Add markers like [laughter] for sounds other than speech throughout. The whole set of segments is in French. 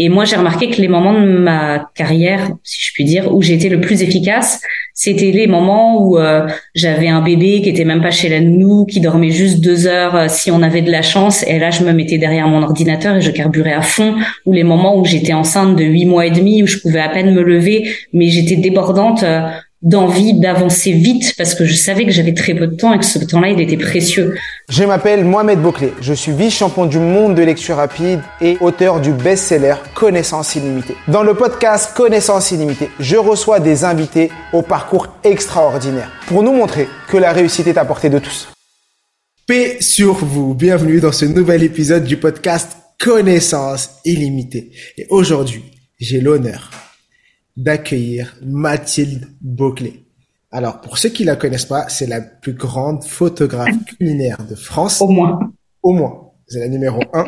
Et moi, j'ai remarqué que les moments de ma carrière, si je puis dire, où été le plus efficace, c'était les moments où euh, j'avais un bébé qui était même pas chez la nounou, qui dormait juste deux heures euh, si on avait de la chance. Et là, je me mettais derrière mon ordinateur et je carburais à fond. Ou les moments où j'étais enceinte de huit mois et demi, où je pouvais à peine me lever, mais j'étais débordante. Euh, d'envie d'avancer vite parce que je savais que j'avais très peu de temps et que ce temps-là, il était précieux. Je m'appelle Mohamed Bouclé. Je suis vice-champion du monde de lecture rapide et auteur du best-seller Connaissance illimitée. Dans le podcast Connaissance illimitée, je reçois des invités au parcours extraordinaire pour nous montrer que la réussite est à portée de tous. Paix sur vous. Bienvenue dans ce nouvel épisode du podcast Connaissance illimitée. Et aujourd'hui, j'ai l'honneur d'accueillir Mathilde Beauclé. Alors, pour ceux qui la connaissent pas, c'est la plus grande photographe [laughs] culinaire de France. Au moins. Au moins. C'est la numéro un.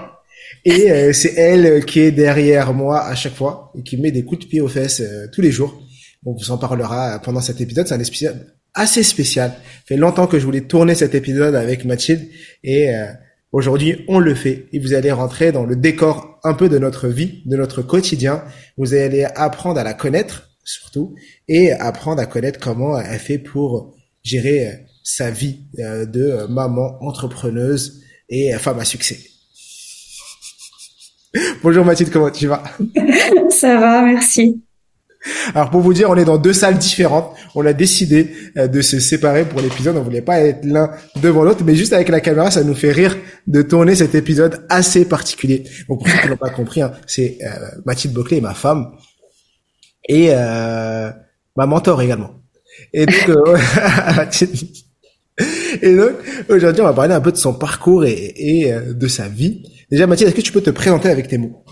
Et euh, c'est elle qui est derrière moi à chaque fois et qui met des coups de pied aux fesses euh, tous les jours. On vous en parlera pendant cet épisode. C'est un épisode assez spécial. Ça fait longtemps que je voulais tourner cet épisode avec Mathilde et euh, Aujourd'hui, on le fait et vous allez rentrer dans le décor un peu de notre vie, de notre quotidien. Vous allez apprendre à la connaître surtout et apprendre à connaître comment elle fait pour gérer euh, sa vie euh, de maman entrepreneuse et femme à succès. [laughs] Bonjour Mathilde, comment tu vas? [laughs] Ça va, merci. Alors pour vous dire, on est dans deux salles différentes. On a décidé euh, de se séparer pour l'épisode. On voulait pas être l'un devant l'autre, mais juste avec la caméra, ça nous fait rire de tourner cet épisode assez particulier. Donc pour ceux qui n'ont pas compris, hein, c'est euh, Mathilde Boclet, ma femme, et euh, ma mentor également. Et donc, euh, [laughs] et donc aujourd'hui, on va parler un peu de son parcours et, et de sa vie. Déjà, Mathilde, est-ce que tu peux te présenter avec tes mots?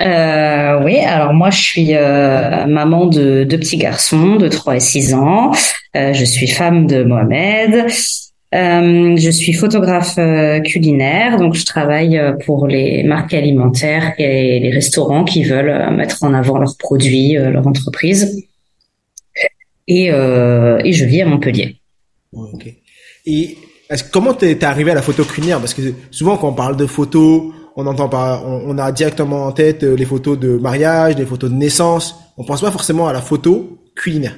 Euh, oui, alors moi je suis euh, maman de deux petits garçons de 3 et 6 ans. Euh, je suis femme de Mohamed. Euh, je suis photographe euh, culinaire, donc je travaille pour les marques alimentaires et les restaurants qui veulent mettre en avant leurs produits, leur entreprise. Et, et je vis à Montpellier. Ok. Et comment t'es arrivé à la photo culinaire? Parce que souvent quand on parle de photos on entend pas, on, a directement en tête euh, les photos de mariage, les photos de naissance. On pense pas forcément à la photo culinaire.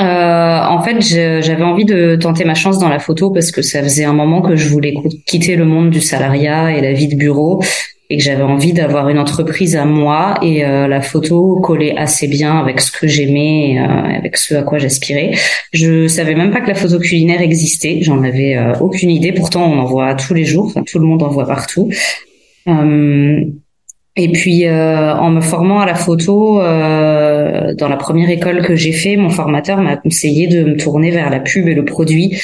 Euh, en fait, j'avais envie de tenter ma chance dans la photo parce que ça faisait un moment que je voulais quitter le monde du salariat et la vie de bureau et que j'avais envie d'avoir une entreprise à moi et euh, la photo collait assez bien avec ce que j'aimais et avec ce à quoi j'aspirais. Je savais même pas que la photo culinaire existait, j'en avais aucune idée. Pourtant, on en voit tous les jours, tout le monde en voit partout. Euh, et puis euh, en me formant à la photo, euh, dans la première école que j'ai fait, mon formateur m'a conseillé de me tourner vers la pub et le produit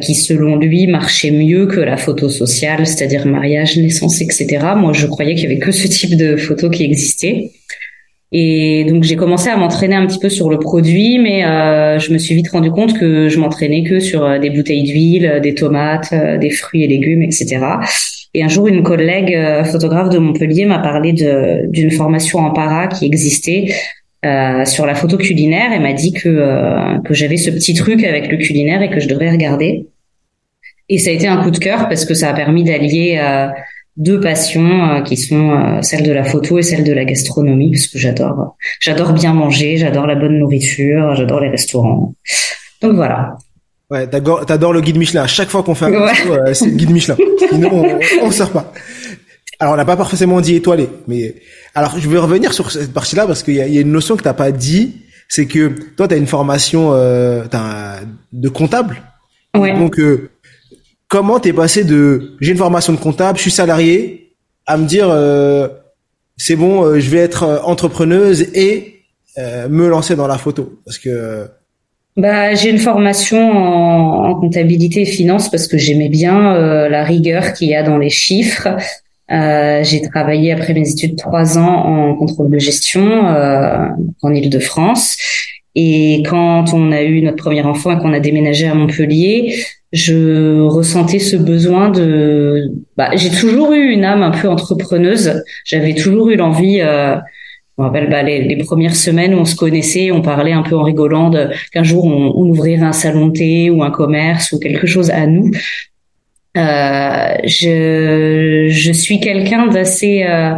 qui selon lui marchait mieux que la photo sociale, c'est-à-dire mariage, naissance, etc. Moi, je croyais qu'il y avait que ce type de photo qui existait. Et donc j'ai commencé à m'entraîner un petit peu sur le produit, mais euh, je me suis vite rendu compte que je m'entraînais que sur des bouteilles d'huile, des tomates, des fruits et légumes, etc. Et un jour, une collègue euh, photographe de Montpellier m'a parlé d'une formation en para qui existait euh, sur la photo culinaire et m'a dit que, euh, que j'avais ce petit truc avec le culinaire et que je devrais regarder. Et ça a été un coup de cœur parce que ça a permis d'allier deux passions qui sont celle de la photo et celle de la gastronomie parce que j'adore j'adore bien manger, j'adore la bonne nourriture, j'adore les restaurants. Donc voilà. Ouais, t'adores, le guide Michelin. À chaque fois qu'on fait un ouais. c'est le guide Michelin. [laughs] on, on, sort pas. Alors, on n'a pas forcément dit étoilé, mais alors je vais revenir sur cette partie-là parce qu'il y, y a, une notion que t'as pas dit, c'est que toi, t'as une formation euh, de comptable. Ouais. Donc, euh, comment t'es passé de j'ai une formation de comptable, je suis salarié, à me dire euh, c'est bon, euh, je vais être euh, entrepreneuse et euh, me lancer dans la photo parce que bah, j'ai une formation en, comptabilité et finance parce que j'aimais bien euh, la rigueur qu'il y a dans les chiffres. Euh, j'ai travaillé après mes études trois ans en contrôle de gestion euh, en Île-de-France. Et quand on a eu notre premier enfant et qu'on a déménagé à Montpellier, je ressentais ce besoin de. Bah, j'ai toujours eu une âme un peu entrepreneuse. J'avais toujours eu l'envie. Je me rappelle bah, les, premières semaines où on se connaissait, on parlait un peu en rigolant qu'un jour on, on, ouvrirait un salon de thé ou un commerce ou quelque chose à nous. Euh, je, je suis quelqu'un d'assez euh,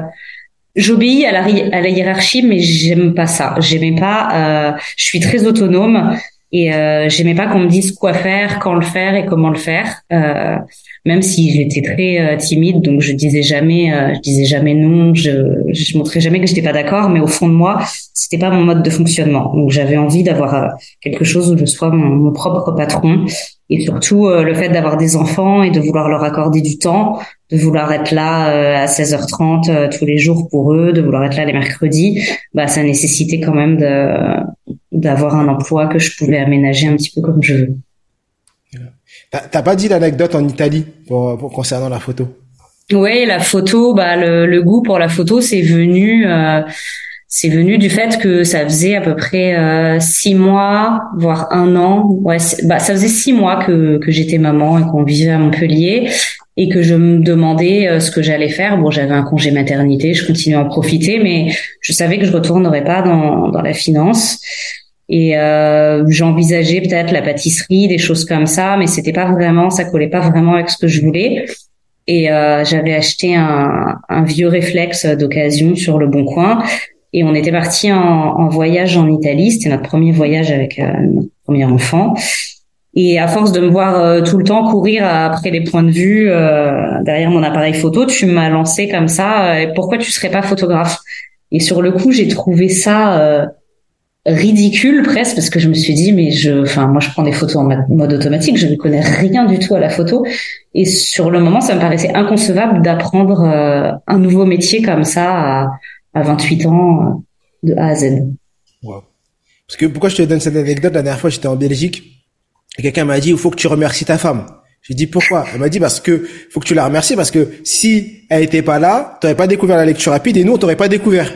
j'obéis à la, à la hiérarchie mais j'aime pas ça j'aimais pas euh, je suis très autonome et euh, j'aimais pas qu'on me dise quoi faire quand le faire et comment le faire. Euh, même si j'étais très euh, timide donc je disais jamais euh, je disais jamais non je je montrais jamais que j'étais pas d'accord mais au fond de moi c'était pas mon mode de fonctionnement. Donc j'avais envie d'avoir quelque chose où je sois mon, mon propre patron. Et surtout euh, le fait d'avoir des enfants et de vouloir leur accorder du temps, de vouloir être là euh, à 16h30 euh, tous les jours pour eux, de vouloir être là les mercredis, bah ça nécessitait quand même de d'avoir un emploi que je pouvais aménager un petit peu comme je veux. T'as pas dit l'anecdote en Italie pour, pour, concernant la photo? Oui, la photo, bah le, le, goût pour la photo, c'est venu c'est venu du fait que ça faisait à peu près euh, six mois, voire un an. Ouais, bah ça faisait six mois que que j'étais maman et qu'on vivait à Montpellier et que je me demandais euh, ce que j'allais faire. Bon, j'avais un congé maternité, je continuais à en profiter, mais je savais que je retournerais pas dans dans la finance. Et euh, j'envisageais peut-être la pâtisserie, des choses comme ça, mais c'était pas vraiment, ça collait pas vraiment avec ce que je voulais. Et euh, j'avais acheté un, un vieux réflexe d'occasion sur le Bon Coin et on était parti en, en, voyage en Italie. C'était notre premier voyage avec euh, notre premier enfant. Et à force de me voir euh, tout le temps courir après les points de vue euh, derrière mon appareil photo, tu m'as lancé comme ça. pourquoi tu serais pas photographe? Et sur le coup, j'ai trouvé ça ridicule presque parce que je me suis dit mais je, enfin moi je prends des photos en mode automatique, je ne connais rien du tout à la photo. Et sur le moment, ça me paraissait inconcevable d'apprendre un nouveau métier comme ça. À, à 28 ans euh, de A à Z. Parce que pourquoi je te donne cette anecdote La dernière fois, j'étais en Belgique et quelqu'un m'a dit il faut que tu remercies ta femme. J'ai dit pourquoi? Elle m'a dit parce que faut que tu la remercies parce que si elle était pas là, tu n'aurais pas découvert la lecture rapide et nous on t'aurait pas découvert.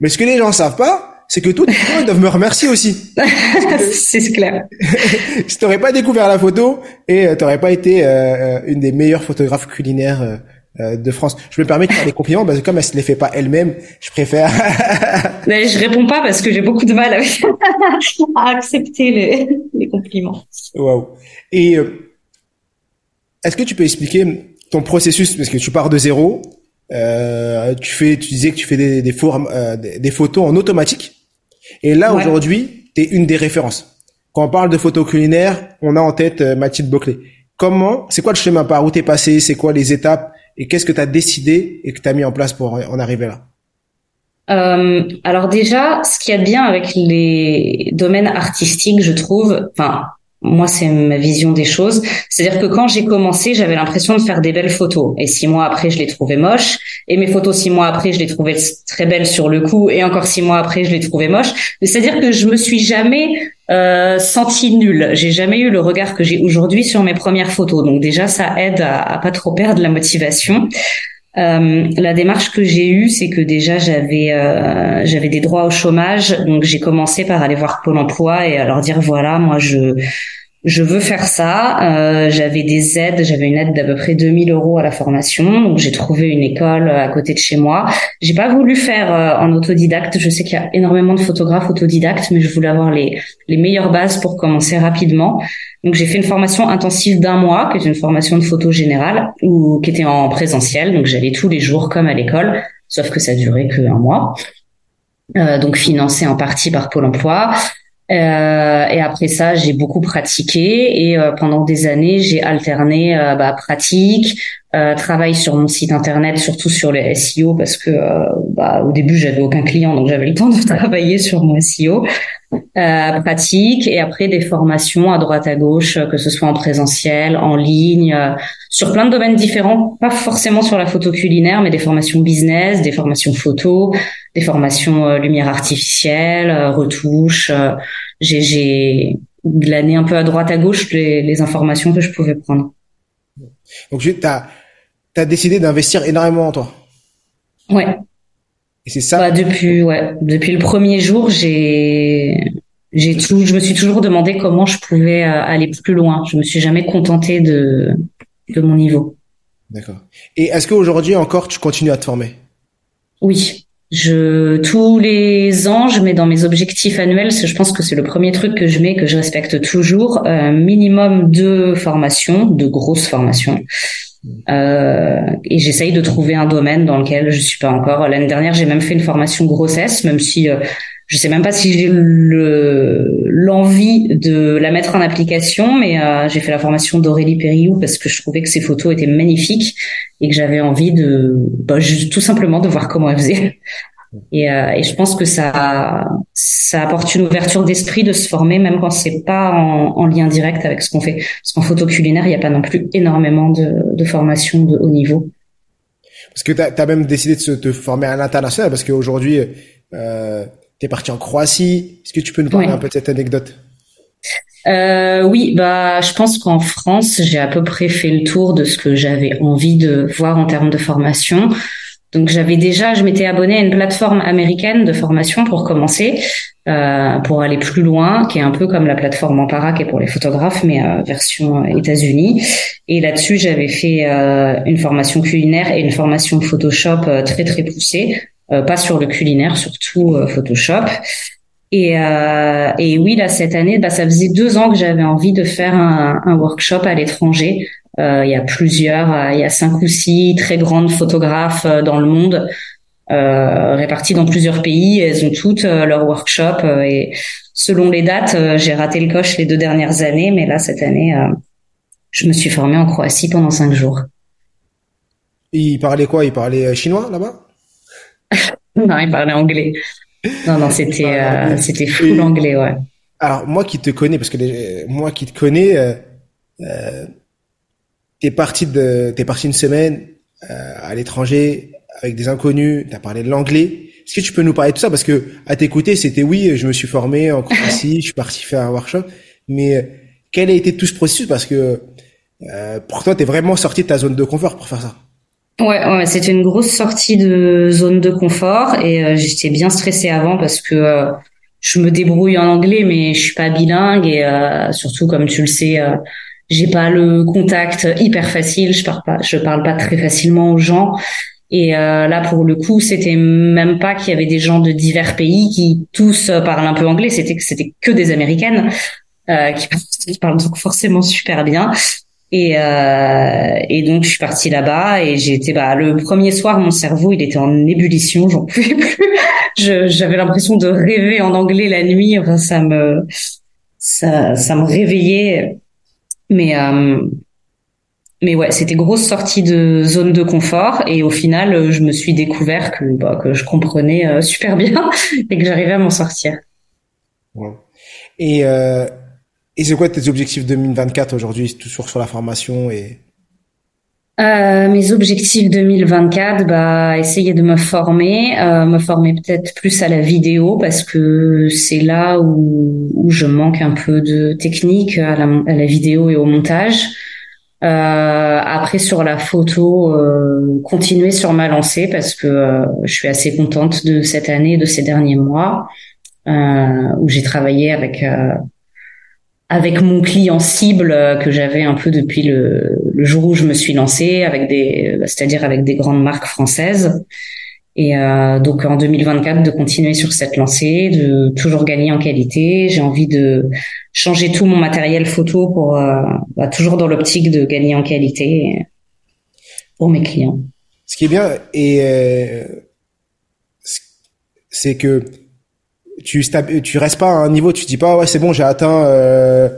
Mais ce que les gens savent pas, c'est que tous les gens doivent me remercier aussi. [laughs] c'est clair. [laughs] tu n'aurais pas découvert la photo et euh, tu n'aurais pas été euh, une des meilleures photographes culinaires euh, de France. Je me permets de faire des compliments parce que comme elle se les fait pas elle-même, je préfère. [laughs] Mais je réponds pas parce que j'ai beaucoup de mal avec à accepter les, les compliments. Waouh. Et euh, est-ce que tu peux expliquer ton processus? Parce que tu pars de zéro, euh, tu fais, tu disais que tu fais des des, formes, euh, des, photos en automatique. Et là aujourd'hui, tu es une des références. Quand on parle de photos culinaires, on a en tête Mathilde Boclet. Comment, c'est quoi le chemin par où t'es passé, c'est quoi les étapes et qu'est-ce que tu as décidé et que tu as mis en place pour en arriver là? Euh, alors déjà, ce qu'il y a de bien avec les domaines artistiques, je trouve, enfin moi c'est ma vision des choses, c'est-à-dire que quand j'ai commencé, j'avais l'impression de faire des belles photos et six mois après, je les trouvais moches et mes photos six mois après, je les trouvais très belles sur le coup et encore six mois après, je les trouvais moches. C'est-à-dire que je me suis jamais euh, senti nul. J'ai jamais eu le regard que j'ai aujourd'hui sur mes premières photos. Donc déjà, ça aide à, à pas trop perdre la motivation. Euh, la démarche que j'ai eue, c'est que déjà j'avais euh, j'avais des droits au chômage, donc j'ai commencé par aller voir Pôle Emploi et leur dire voilà, moi je je veux faire ça. Euh, j'avais des aides, j'avais une aide d'à peu près 2000 euros à la formation, donc j'ai trouvé une école à côté de chez moi. J'ai pas voulu faire euh, en autodidacte. Je sais qu'il y a énormément de photographes autodidactes, mais je voulais avoir les les meilleures bases pour commencer rapidement. Donc j'ai fait une formation intensive d'un mois, qui est une formation de photo générale, ou qui était en présentiel. Donc j'allais tous les jours comme à l'école, sauf que ça durait que un mois. Euh, donc financé en partie par Pôle Emploi. Euh, et après ça, j'ai beaucoup pratiqué et euh, pendant des années, j'ai alterné euh, bah, pratique, euh, travail sur mon site internet, surtout sur le SEO parce que bah, au début, j'avais aucun client, donc j'avais le temps de [laughs] travailler sur mon SEO. pratique et après des formations à droite à gauche, que ce soit en présentiel, en ligne, sur plein de domaines différents, pas forcément sur la photo culinaire, mais des formations business, des formations photo, des formations euh, lumière artificielle, euh, retouche. Euh, j'ai, glané un peu à droite à gauche les, les, informations que je pouvais prendre. Donc tu as as décidé d'investir énormément en toi. Ouais. Et c'est ça. Bah, depuis, ouais, depuis le premier jour, j'ai, j'ai tout, je me suis toujours demandé comment je pouvais aller plus loin. Je me suis jamais contentée de, de mon niveau. D'accord. Et est-ce qu'aujourd'hui encore tu continues à te former? Oui. Je tous les ans, je mets dans mes objectifs annuels, je pense que c'est le premier truc que je mets que je respecte toujours, un minimum de formations, de grosses formations. Euh, et j'essaye de trouver un domaine dans lequel je suis pas encore. L'année dernière, j'ai même fait une formation grossesse, même si euh, je sais même pas si j'ai le l'envie de la mettre en application, mais euh, j'ai fait la formation d'Aurélie Périou parce que je trouvais que ses photos étaient magnifiques et que j'avais envie de bah, juste, tout simplement de voir comment elle faisait. Et, euh, et, je pense que ça, ça apporte une ouverture d'esprit de se former, même quand c'est pas en, en, lien direct avec ce qu'on fait. Parce qu'en photo culinaire, il n'y a pas non plus énormément de, de formations de haut niveau. Parce que tu as, même décidé de te former à l'international, parce qu'aujourd'hui, euh, tu es parti en Croatie. Est-ce que tu peux nous parler un peu de cette anecdote? Euh, oui, bah, je pense qu'en France, j'ai à peu près fait le tour de ce que j'avais envie de voir en termes de formation. Donc j'avais déjà, je m'étais abonnée à une plateforme américaine de formation pour commencer, euh, pour aller plus loin, qui est un peu comme la plateforme Ampara qui est pour les photographes, mais euh, version États-Unis. Et là-dessus, j'avais fait une formation culinaire et une formation Photoshop très très poussée, pas sur le culinaire, surtout euh, Photoshop. Et, et oui, là cette année, bah, ça faisait deux ans que j'avais envie de faire un, un workshop à l'étranger euh, il y a plusieurs, euh, il y a cinq ou six très grandes photographes euh, dans le monde. Euh, réparties dans plusieurs pays. Elles ont toutes leur workshop et selon les dates, j'ai raté le coche les deux dernières années, mais là cette année, je me suis formée en Croatie pendant cinq jours. Il parlait quoi? Il parlait chinois là-bas? Non, il parlait anglais. Non, non, c'était c'était full anglais, ouais. Alors moi qui te connais, parce que moi qui te connais, euh, t'es parti de, t'es parti une semaine euh, à l'étranger avec des inconnus. T'as parlé de l'anglais. Est-ce que tu peux nous parler de tout ça? Parce que à t'écouter, c'était oui, je me suis formé en Croatie, je suis parti faire un workshop, mais euh, quel a été tout ce processus? Parce que euh, pour toi, t'es vraiment sorti de ta zone de confort pour faire ça. Ouais, ouais c'était une grosse sortie de zone de confort et euh, j'étais bien stressée avant parce que euh, je me débrouille en anglais, mais je suis pas bilingue et surtout comme tu le sais j'ai pas le contact hyper facile, je parle pas, je parle pas très facilement aux gens. Et euh, là, pour le coup, c'était même pas qu'il y avait des gens de divers pays qui tous euh, parlent un peu anglais. C'était que c'était que des américaines euh, qui, [laughs] parlent donc forcément super bien. Et, euh, et donc je suis partie là-bas et été bah le premier soir mon cerveau il était en ébullition j'en pouvais [laughs] plus j'avais l'impression de rêver en anglais la nuit enfin ça me ça ça me réveillait mais euh, mais ouais, c'était grosse sortie de zone de confort et au final, je me suis découvert que bah, que je comprenais euh, super bien [laughs] et que j'arrivais à m'en sortir. Ouais. Et euh, et c'est quoi tes objectifs 2024 aujourd'hui, toujours sur la formation et? Euh, mes objectifs 2024, bah essayer de me former, euh, me former peut-être plus à la vidéo parce que c'est là où, où, je manque un peu de technique à la, à la vidéo et au montage. Euh, après sur la photo, euh, continuer sur ma lancée parce que euh, je suis assez contente de cette année, de ces derniers mois où j'ai travaillé avec avec mon client cible euh, que j'avais un peu depuis le, le, jour où je me suis lancée, avec des, c'est-à-dire avec des grandes marques françaises. Et euh, donc en 2024 de continuer sur cette lancée, de toujours gagner en qualité. J'ai envie de changer tout mon matériel photo pour euh, bah, toujours dans l'optique de gagner en qualité pour mes clients. Ce qui est bien et euh, c'est que tu tu restes pas à un niveau, tu dis pas ouais c'est bon j'ai atteint euh,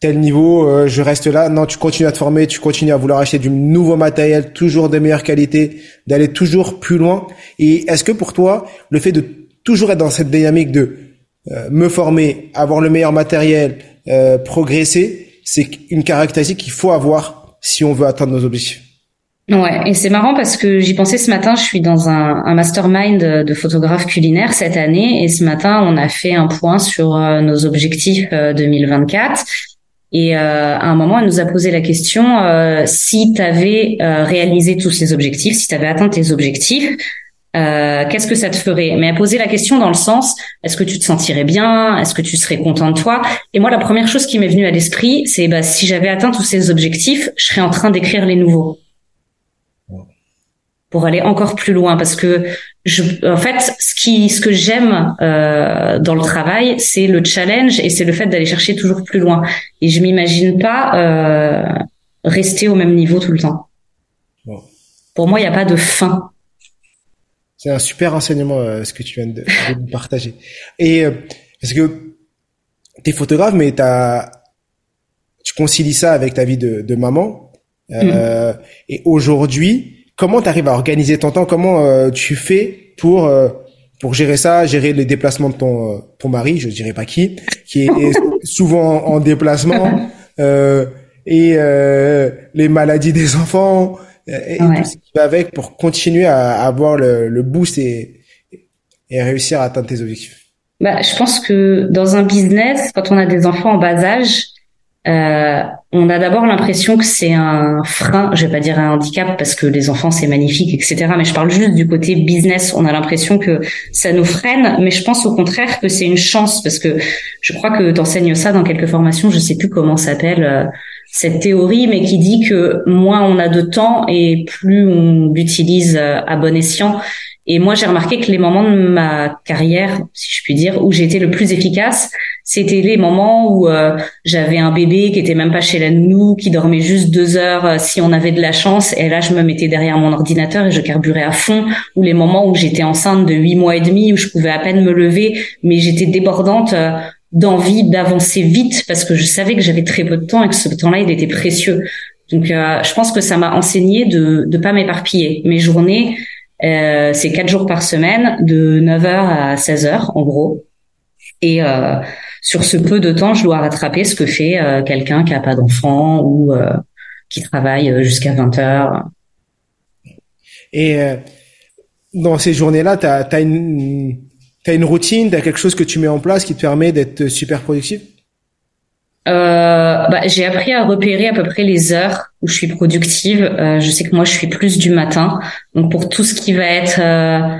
tel niveau, euh, je reste là. Non, tu continues à te former, tu continues à vouloir acheter du nouveau matériel, toujours de meilleure qualité, d'aller toujours plus loin. Et est-ce que pour toi, le fait de toujours être dans cette dynamique de euh, me former, avoir le meilleur matériel, progresser, c'est une caractéristique qu'il faut avoir si on veut atteindre nos objectifs? Ouais, et c'est marrant parce que j'y pensais ce matin, je suis dans un, un mastermind de photographes culinaires cette année et ce matin, on a fait un point sur euh, nos objectifs 2024 euh, Et euh, à un moment, elle nous a posé la question euh, si tu avais euh, réalisé tous ces objectifs, si tu avais atteint tes objectifs, qu'est-ce que ça te ferait? Mais elle posé la question dans le sens est-ce que tu te sentirais bien? Est-ce que tu serais content de toi? Et moi, la première chose qui m'est venue à l'esprit, c'est bah, si j'avais atteint tous ces objectifs, je serais en train d'écrire les nouveaux pour aller encore plus loin parce que je, en fait, ce qui, ce que j'aime euh, dans le travail, c'est le challenge et c'est le fait d'aller chercher toujours plus loin. Et je m'imagine pas euh, rester au même niveau tout le temps. Pour moi, il n'y a pas de fin. C'est un super enseignement euh, ce que tu viens de, de partager. Et euh, parce que tu es photographe, mais t'as, tu concilies ça avec ta vie de, de maman. Euh, mm. Et aujourd'hui, comment tu arrives à organiser ton temps? Comment euh, tu fais pour euh, pour gérer ça, gérer les déplacements de ton euh, ton mari, je dirais pas qui, qui est [laughs] souvent en, déplacement et les maladies des enfants et tout ce qui va avec pour continuer à, avoir le, le boost et, et réussir à atteindre tes objectifs. Bah, je pense que dans un business, quand on a des enfants en bas âge, euh, on a d'abord l'impression que c'est un frein, je vais pas dire un handicap parce que les enfants c'est magnifique, etc. Mais je parle juste du côté business. On a l'impression que ça nous freine, mais je pense au contraire que c'est une chance parce que je crois que tu enseignes ça dans quelques formations. Je sais plus comment s'appelle euh, cette théorie, mais qui dit que moins on a de temps et plus on l'utilise euh, à bon escient. Et moi, j'ai remarqué que les moments de ma carrière, si je puis dire, où j'étais le plus efficace, c'était les moments où euh, j'avais un bébé qui était même pas chez la nounou, qui dormait juste deux heures euh, si on avait de la chance. Et là, je me mettais derrière mon ordinateur et je carburais à fond. Ou les moments où j'étais enceinte de huit mois et demi, où je pouvais à peine me lever, mais j'étais débordante euh, d'envie d'avancer vite parce que je savais que j'avais très peu de temps et que ce temps-là, il était précieux. Donc, je pense que ça m'a enseigné de ne pas m'éparpiller. Mes journées, euh, c'est quatre jours par semaine, de 9h à 16h en gros. Et euh, sur ce peu de temps, je dois rattraper ce que fait euh, quelqu'un qui a pas d'enfant ou euh, qui travaille jusqu'à 20 h Et dans ces journées-là, tu as, as une routine, tu as quelque chose que tu mets en place qui te permet d'être super productif? Euh, bah, j'ai appris à repérer à peu près les heures où je suis productive. Euh, je sais que moi, je suis plus du matin. Donc pour tout ce qui va être euh,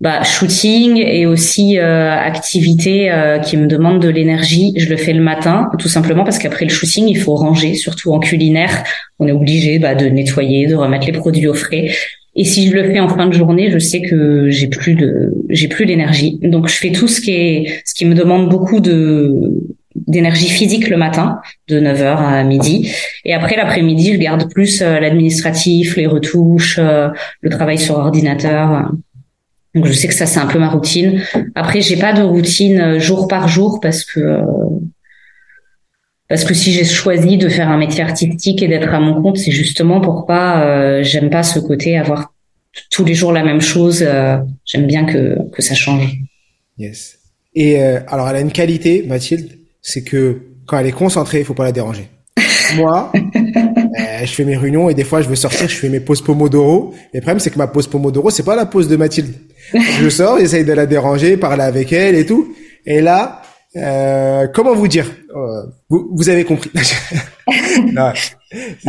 bah, shooting et aussi euh, activité euh, qui me demande de l'énergie, je le fais le matin, tout simplement parce qu'après le shooting, il faut ranger, surtout en culinaire. On est obligé bah, de nettoyer, de remettre les produits au frais. Et si je le fais en fin de journée, je sais que j'ai plus de, j'ai plus l'énergie. Donc je fais tout ce qui est, ce qui me demande beaucoup de d'énergie physique le matin, de 9h à midi. Et après, l'après-midi, je garde plus euh, l'administratif, les retouches, euh, le travail sur ordinateur. Donc, je sais que ça, c'est un peu ma routine. Après, j'ai pas de routine euh, jour par jour parce que parce que si j'ai choisi de faire un métier artistique et d'être à mon compte, c'est justement pour pas, j'aime pas ce côté avoir tous les jours la même chose. j'aime bien que que ça change. Yes. Et alors, elle a une qualité, Mathilde, c'est que quand elle est concentrée, il faut pas la déranger. [laughs] Moi, euh, je fais mes réunions et des fois je veux sortir, je fais mes pauses Pomodoro. le problème c'est que ma pause Pomodoro, c'est pas la pause de Mathilde. [laughs] Je sors, j'essaye de la déranger, parler avec elle et tout. Et là, euh, comment vous dire? Euh, vous, vous, avez compris. [laughs] ah,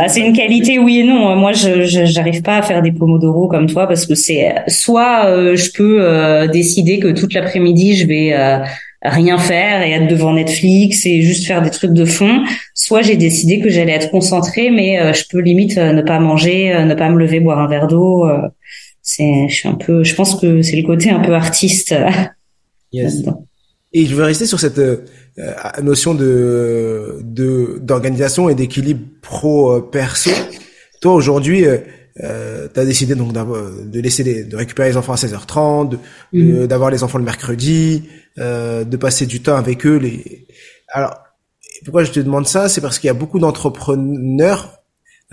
c'est une qualité, oui et non. Moi, je j'arrive pas à faire des pomodoro comme toi parce que c'est soit euh, je peux euh, décider que toute l'après-midi je vais rien faire et être devant Netflix et juste faire des trucs de fond. Soit j'ai décidé que j'allais être concentrée, mais euh, je peux limite euh, ne pas manger, euh, ne pas me lever, boire un verre d'eau. c'est, je suis un peu, je pense que c'est le côté un peu artiste. Yes. Et je veux rester sur cette notion de d'organisation et d'équilibre pro perso. Toi aujourd'hui, euh, tu as décidé donc de laisser les, de récupérer les enfants à 16h30, mm. d'avoir les enfants le mercredi, de passer du temps avec eux. Les... Alors, pourquoi je te demande ça? C'est parce qu'il y a beaucoup d'entrepreneurs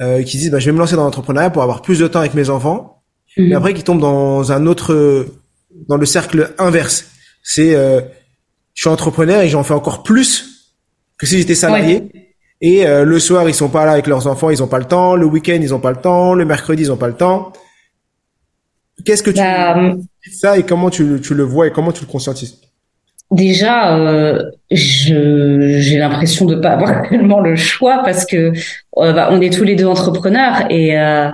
euh, qui disent bah, je vais me lancer dans l'entrepreneuriat pour avoir plus de temps avec mes enfants, mm. mais après qui tombent dans un autre, dans le cercle inverse. C'est euh, je suis entrepreneur et j'en fais encore plus que si j'étais salarié. Et euh, le soir, ils sont pas là avec leurs enfants, ils ont pas le temps. Le week-end, ils ont pas le temps. Le mercredi, ils ont pas le temps. Qu'est-ce que tu bah, ça et comment tu, tu, le vois et comment tu le conscientises déjà, euh, j'ai l'impression de pas avoir [laughs] tellement le choix parce que euh, bah, on est tous les deux entrepreneurs et euh,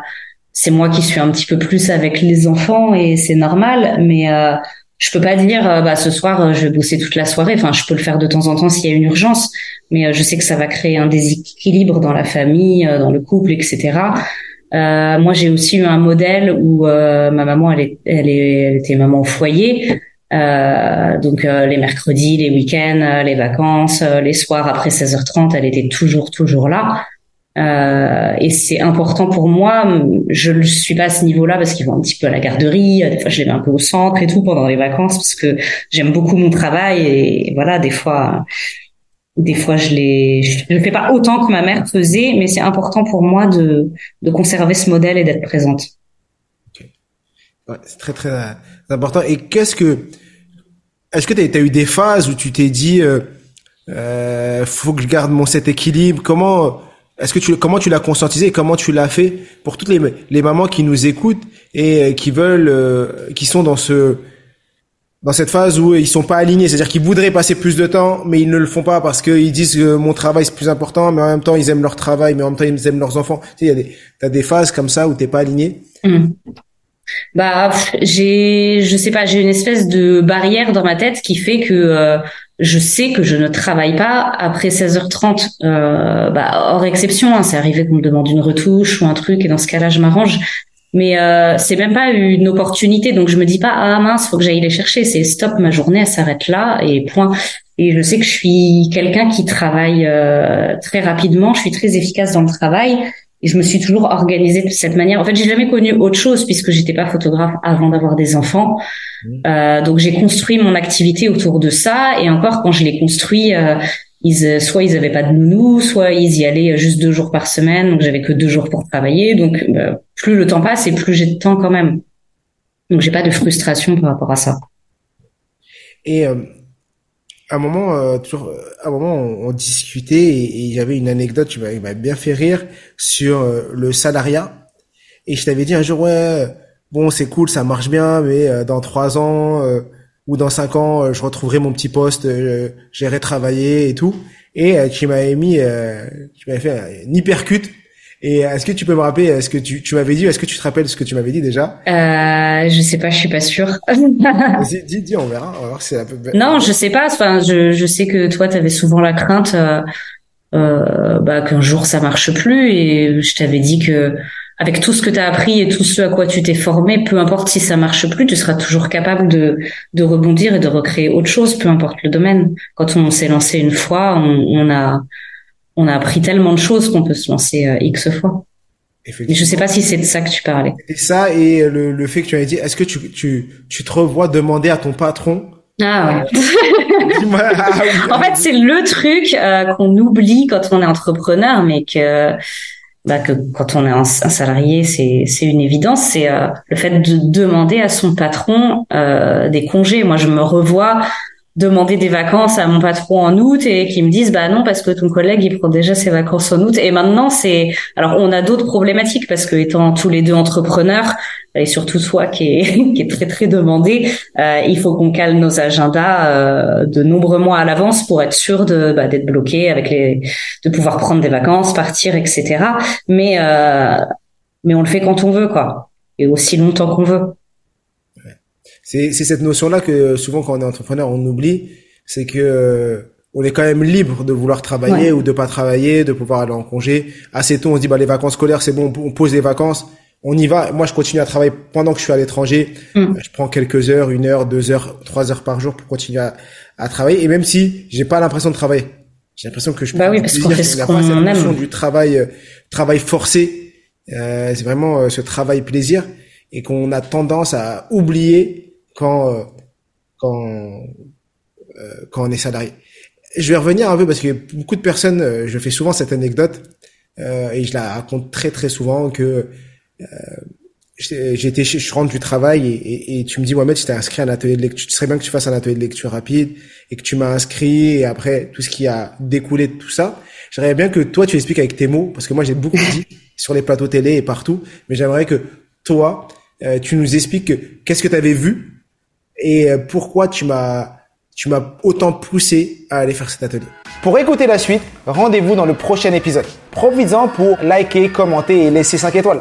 c'est moi qui suis un petit peu plus avec les enfants et c'est normal, mais euh, je peux pas dire bah ce soir je vais bosser toute la soirée. Enfin, je peux le faire de temps en temps s'il y a une urgence, mais je sais que ça va créer un déséquilibre dans la famille, dans le couple, etc. Euh, moi, j'ai aussi eu un modèle où ma maman, elle, est, elle, est, elle était maman au foyer. Euh, donc euh, les mercredis, les week-ends, euh, les vacances, les soirs après 16h30, elle était toujours toujours là. et c'est important pour moi. Je ne suis pas à ce niveau-là parce qu'ils vont un petit peu à la garderie. Des fois, je les mets un peu au centre et tout pendant les vacances parce que j'aime beaucoup mon travail et voilà, des fois, des fois, je les, je ne fais pas autant que ma mère faisait, mais c'est important pour moi de de conserver ce modèle et d'être présente. Ouais, c'est très très important. Et qu'est-ce que, est-ce que tu as, eu des phases où tu t'es dit, euh, euh, faut que je garde mon cet équilibre? Comment, est-ce que tu, comment tu l'as conscientisé comment tu l'as fait pour toutes les, les mamans qui nous écoutent et euh, qui veulent, euh, qui sont dans ce, dans cette phase où ils sont pas alignés, c'est-à-dire qu'ils voudraient passer plus de temps, mais ils ne le font pas parce qu'ils disent que mon travail c'est plus important, mais en même temps ils aiment leur travail, mais en même temps ils aiment leurs enfants. Tu sais, il y a des, t'as des phases comme ça où t'es pas aligné. Mmh. Bah, j'ai, je sais pas, j'ai une espèce de barrière dans ma tête qui fait que euh, je sais que je ne travaille pas après 16h30. Euh, bah, hors exception, hein, c'est arrivé qu'on me demande une retouche ou un truc, et dans ce cas-là, je m'arrange. Mais euh, c'est même pas une opportunité, donc je me dis pas ah mince, faut que j'aille les chercher. C'est stop, ma journée elle s'arrête là et point. Et je sais que je suis quelqu'un qui travaille euh, très rapidement, je suis très efficace dans le travail et je me suis toujours organisée de cette manière. En fait, j'ai jamais connu autre chose puisque j'étais pas photographe avant d'avoir des enfants. Mmh. Euh, donc j'ai construit mon activité autour de ça. Et encore, quand je l'ai construit, euh, ils, euh, soit ils avaient pas de nounou, soit ils y allaient juste deux jours par semaine. Donc j'avais que deux jours pour travailler. Donc bah, plus le temps passe et plus j'ai de temps quand même. Donc j'ai pas de frustration par rapport à ça. Et euh, à un moment, euh, toujours, euh, un moment, on, discutait et il y avait une anecdote qui m'a bien fait rire sur euh, le salariat. Et je t'avais dit un jour, ouais, bon, c'est cool, ça marche bien, mais dans trois ans ou dans cinq ans, je retrouverai mon petit poste, j'irai travailler et tout. Et tu m'avais mis, tu m'avais fait une hypercute et est-ce que tu peux me rappeler est-ce que tu, tu m'avais dit, est-ce que tu te rappelles ce que tu m'avais dit déjà? Euh, Je sais pas, je suis pas sûre. [laughs] dis, dis, on verra. On va voir si c'est un peu. Non, je sais pas. Enfin, je, je sais que toi, tu avais souvent la crainte euh, euh, bah, qu'un jour ça marche plus, et je t'avais dit que avec tout ce que tu as appris et tout ce à quoi tu t'es formé, peu importe si ça marche plus, tu seras toujours capable de, de rebondir et de recréer autre chose, peu importe le domaine. Quand on s'est lancé une fois, on, on a on a appris tellement de choses qu'on peut se lancer euh, X fois. Mais je sais pas si c'est de ça que tu parlais. Et ça, et le, le fait que tu avais dit, est-ce que tu, tu, tu te revois demander à ton patron? Ah ouais. [laughs] Ah en fait, c'est le truc euh, qu'on oublie quand on est entrepreneur, mais que, bah, que quand on est un, salarié, c'est c'est une évidence. C'est euh, le fait de demander à son patron euh, des congés. Moi, je me revois demander des vacances à mon patron en août et qui me disent bah non parce que ton collègue il prend déjà ses vacances en août. Et maintenant c'est alors on a d'autres problématiques parce que étant tous les deux entrepreneurs et surtout toi qui est [laughs] qui est très très demandé euh, il faut qu'on cale nos agendas euh, de nombreux mois à l'avance pour être sûr de bah, d'être bloqué avec les de pouvoir prendre des vacances partir etc mais euh, mais on le fait quand on veut quoi. Et aussi longtemps qu'on veut c'est cette notion-là que souvent quand on est entrepreneur, on oublie, c'est que euh, on est quand même libre de vouloir travailler ou de pas travailler, de pouvoir aller en congé. Assez tôt, on se dit bah les vacances scolaires, c'est bon, on pose les vacances, on y va. Moi, je continue à travailler pendant que je suis à l'étranger. Mm. Je prends quelques heures, une heure, deux heures, trois heures par jour pour continuer à, travailler. Et même si j'ai pas l'impression de travailler, j'ai l'impression que je bah oui, parce qu'on fait ce qu'on notion du travail, euh, travail forcé. Euh, c'est vraiment euh, ce travail plaisir et qu'on a tendance à oublier quand euh, quand euh, quand on est salarié. Je vais revenir un peu parce que beaucoup de personnes, euh, je fais souvent cette anecdote et je la raconte très très souvent que j'étais je rentre du travail et, et, tu me dis Mohamed, je t'ai inscrit à un atelier de lecture. Tu serais bien que tu fasses un atelier de lecture rapide et que tu m'as inscrit et après tout ce qui a découlé de tout ça. J'aimerais bien que toi tu expliques avec tes mots parce que moi j'ai beaucoup dit [laughs] sur les plateaux télé et partout, mais j'aimerais que toi tu nous expliques qu'est-ce que tu avais vu et euh, pourquoi tu m'as tu m'as autant poussé à aller faire cet atelier? Pour écouter la suite, rendez-vous dans le prochain épisode. Profites-en pour liker, commenter et laisser 5 étoiles.